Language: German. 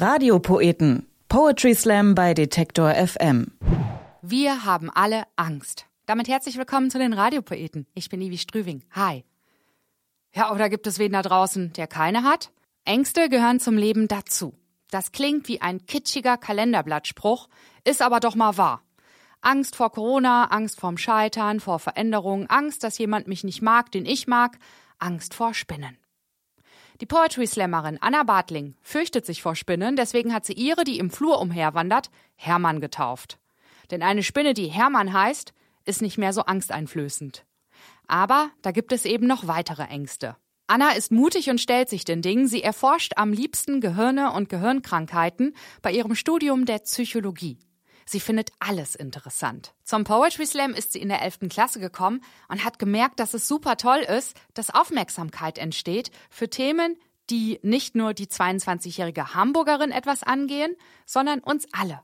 Radiopoeten. Poetry Slam bei Detektor FM. Wir haben alle Angst. Damit herzlich willkommen zu den Radiopoeten. Ich bin Ivi Strüving. Hi. Ja, oder gibt es wen da draußen, der keine hat? Ängste gehören zum Leben dazu. Das klingt wie ein kitschiger Kalenderblattspruch, ist aber doch mal wahr. Angst vor Corona, Angst vorm Scheitern, vor Veränderungen, Angst, dass jemand mich nicht mag, den ich mag, Angst vor Spinnen. Die Poetry Slammerin Anna Bartling fürchtet sich vor Spinnen, deswegen hat sie ihre, die im Flur umherwandert, Hermann getauft. Denn eine Spinne, die Hermann heißt, ist nicht mehr so angsteinflößend. Aber da gibt es eben noch weitere Ängste. Anna ist mutig und stellt sich den Dingen. Sie erforscht am liebsten Gehirne und Gehirnkrankheiten bei ihrem Studium der Psychologie. Sie findet alles interessant. Zum Poetry Slam ist sie in der 11. Klasse gekommen und hat gemerkt, dass es super toll ist, dass Aufmerksamkeit entsteht für Themen, die nicht nur die 22-jährige Hamburgerin etwas angehen, sondern uns alle.